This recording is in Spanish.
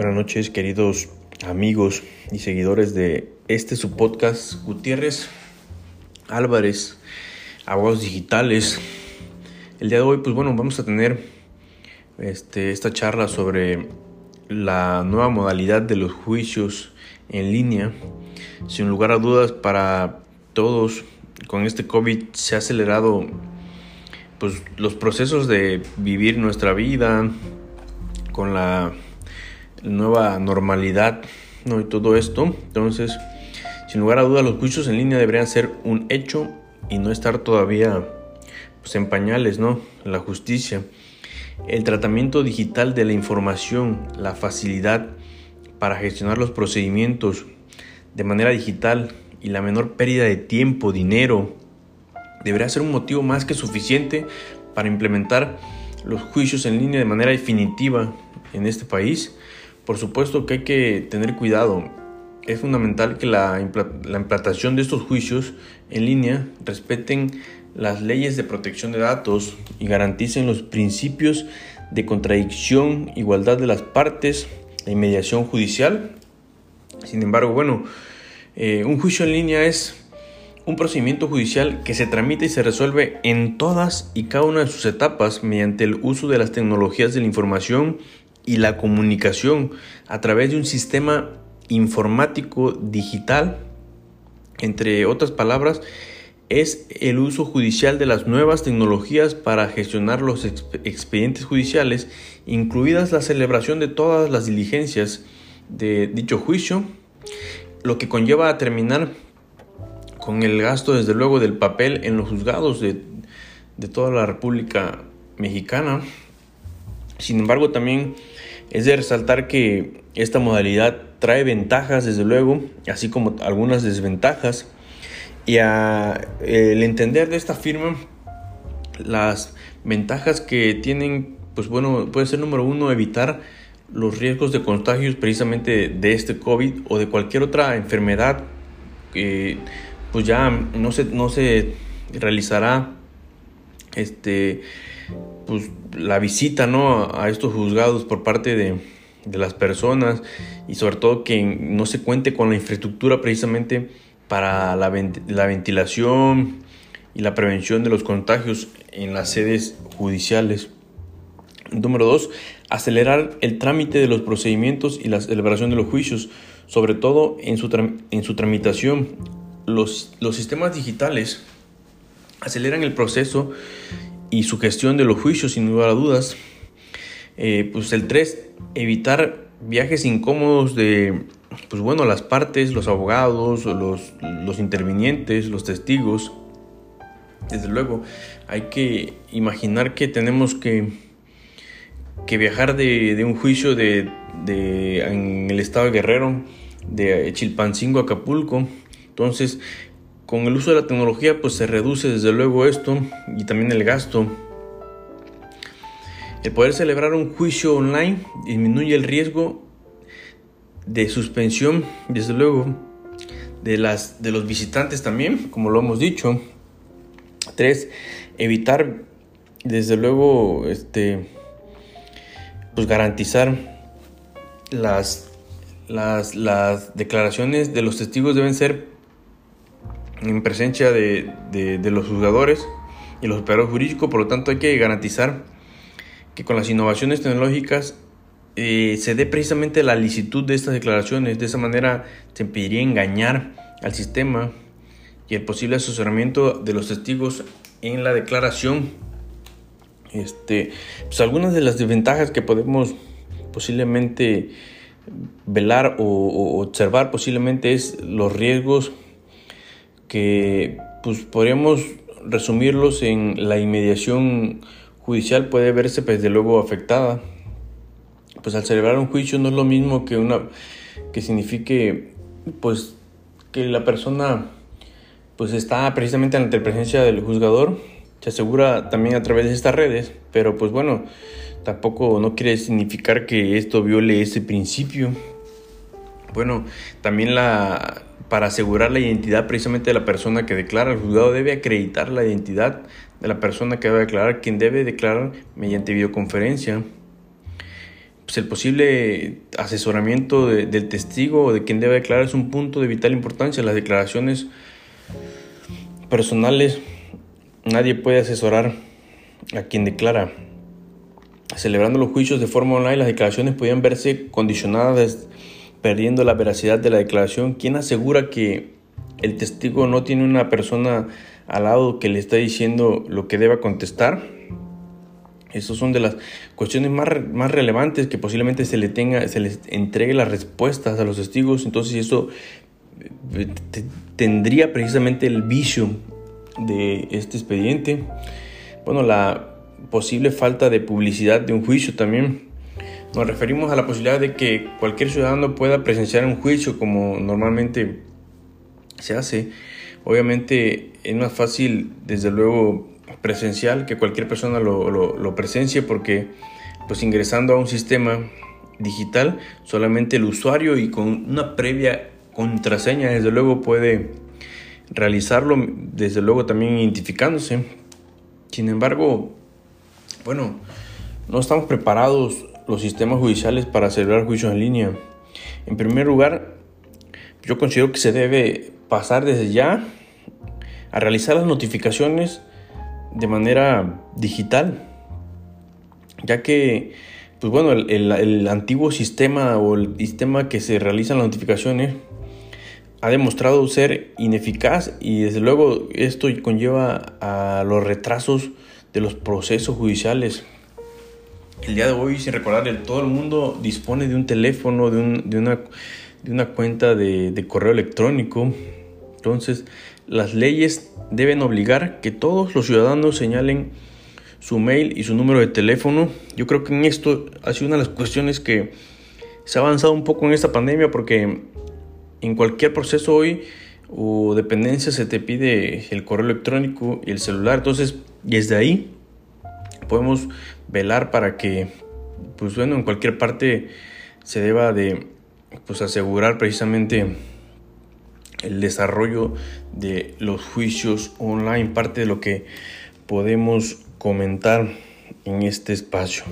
Buenas noches, queridos amigos y seguidores de este su podcast Gutiérrez Álvarez, Abogados Digitales. El día de hoy, pues bueno, vamos a tener este, esta charla sobre la nueva modalidad de los juicios en línea. Sin lugar a dudas, para todos con este COVID se ha acelerado pues, los procesos de vivir nuestra vida con la nueva normalidad ¿no? y todo esto. Entonces, sin lugar a dudas, los juicios en línea deberían ser un hecho y no estar todavía pues, en pañales, ¿no? La justicia. El tratamiento digital de la información, la facilidad para gestionar los procedimientos de manera digital y la menor pérdida de tiempo, dinero, debería ser un motivo más que suficiente para implementar los juicios en línea de manera definitiva en este país por supuesto que hay que tener cuidado. Es fundamental que la, implantación de estos juicios en línea respeten las leyes de protección de datos y garanticen los principios de contradicción, igualdad de las partes e inmediación judicial. Sin embargo, bueno, eh, un juicio en línea es un procedimiento judicial que se tramita y se resuelve en todas y cada una de sus etapas mediante el uso de las tecnologías de la información y la comunicación a través de un sistema informático digital, entre otras palabras, es el uso judicial de las nuevas tecnologías para gestionar los expedientes judiciales, incluidas la celebración de todas las diligencias de dicho juicio, lo que conlleva a terminar con el gasto, desde luego, del papel en los juzgados de, de toda la República Mexicana. Sin embargo, también es de resaltar que esta modalidad trae ventajas, desde luego, así como algunas desventajas. Y el entender de esta firma las ventajas que tienen, pues bueno, puede ser número uno, evitar los riesgos de contagios precisamente de este COVID o de cualquier otra enfermedad que pues ya no se, no se realizará este pues, la visita ¿no? a estos juzgados por parte de, las personas y sobre todo que no se cuente con la infraestructura precisamente para la, la ventilación y la prevención de los contagios en las sedes judiciales. Número dos, acelerar el trámite de los procedimientos y la celebración de los juicios, sobre todo en su, en su tramitación. Los, los sistemas digitales aceleran el proceso y su gestión de los juicios, sin lugar a dudas. Eh, pues el 3, evitar viajes incómodos de, pues bueno, las partes, los abogados, los, los intervinientes, los testigos. Desde luego, hay que imaginar que tenemos que, que viajar de, un juicio de, de, en el estado de Guerrero, de Chilpancingo a Acapulco. Entonces, con el uso de la tecnología pues se reduce desde luego esto y también el gasto. El poder celebrar un juicio online disminuye el riesgo de suspensión, desde luego, de, las, de los visitantes también, como lo hemos dicho. Tres, evitar, desde luego, este, pues garantizar las, las, las declaraciones de los testigos deben ser en presencia de, los juzgadores y los operadores jurídicos, por lo tanto hay que garantizar que con las innovaciones tecnológicas eh, se dé precisamente la licitud de estas declaraciones, de esa manera se impediría engañar al sistema y el posible asesoramiento de los testigos en la declaración. Este, pues algunas de las desventajas que podemos posiblemente velar o observar posiblemente es los riesgos que pues podríamos resumirlos en la inmediación judicial puede verse pues, desde luego afectada. Pues al celebrar un juicio no es lo mismo que una que signifique pues que la persona pues está precisamente ante la presencia del juzgador, se asegura también a través de estas redes, pero pues bueno, tampoco no quiere significar que esto viole ese principio. Bueno, también la, para asegurar la identidad precisamente de la persona que declara. El juzgado debe acreditar la identidad de la persona que va a declarar, quien debe declarar mediante videoconferencia. pues, el posible asesoramiento del testigo o de quien debe declarar es un punto de vital importancia. Las declaraciones personales, nadie puede asesorar a quien declara. Celebrando los juicios de forma online, las declaraciones podían verse condicionadas, perdiendo la veracidad de la declaración. ¿Quién asegura que el testigo no tiene una persona al lado que le está diciendo lo que deba contestar? Esas son de las cuestiones más, más relevantes que posiblemente se le tenga, se les entregue las respuestas a los testigos. Entonces eso eh, tendría precisamente el vicio de este expediente. Bueno, la posible falta de publicidad de un juicio también. Nos referimos a la posibilidad de que cualquier ciudadano pueda presenciar un juicio como normalmente se hace. Obviamente es más fácil, desde luego, presencial que cualquier persona lo, lo, presencie porque pues ingresando a un sistema digital solamente el usuario y con una previa contraseña desde luego puede realizarlo desde luego también identificándose sin embargo bueno no estamos preparados los sistemas judiciales para celebrar juicios en línea en primer lugar yo considero que se debe pasar desde ya a realizar las notificaciones de manera digital, ya que, pues bueno, el, antiguo sistema o el sistema que se realizan las notificaciones ha demostrado ser ineficaz y desde luego esto conlleva a los retrasos de los procesos judiciales. El día de hoy, sin recordar, todo el mundo dispone de un teléfono, de, una, de una, cuenta de, de correo electrónico. Entonces, las leyes deben obligar que todos los ciudadanos señalen su mail y su número de teléfono. Yo creo que en esto ha sido una de las cuestiones que se ha avanzado un poco en esta pandemia porque en cualquier proceso hoy o dependencia se te pide el correo electrónico y el celular. Entonces, desde ahí podemos velar para que, pues bueno, en cualquier parte se deba de pues asegurar precisamente el desarrollo de los juicios online, parte de lo que podemos comentar en este espacio.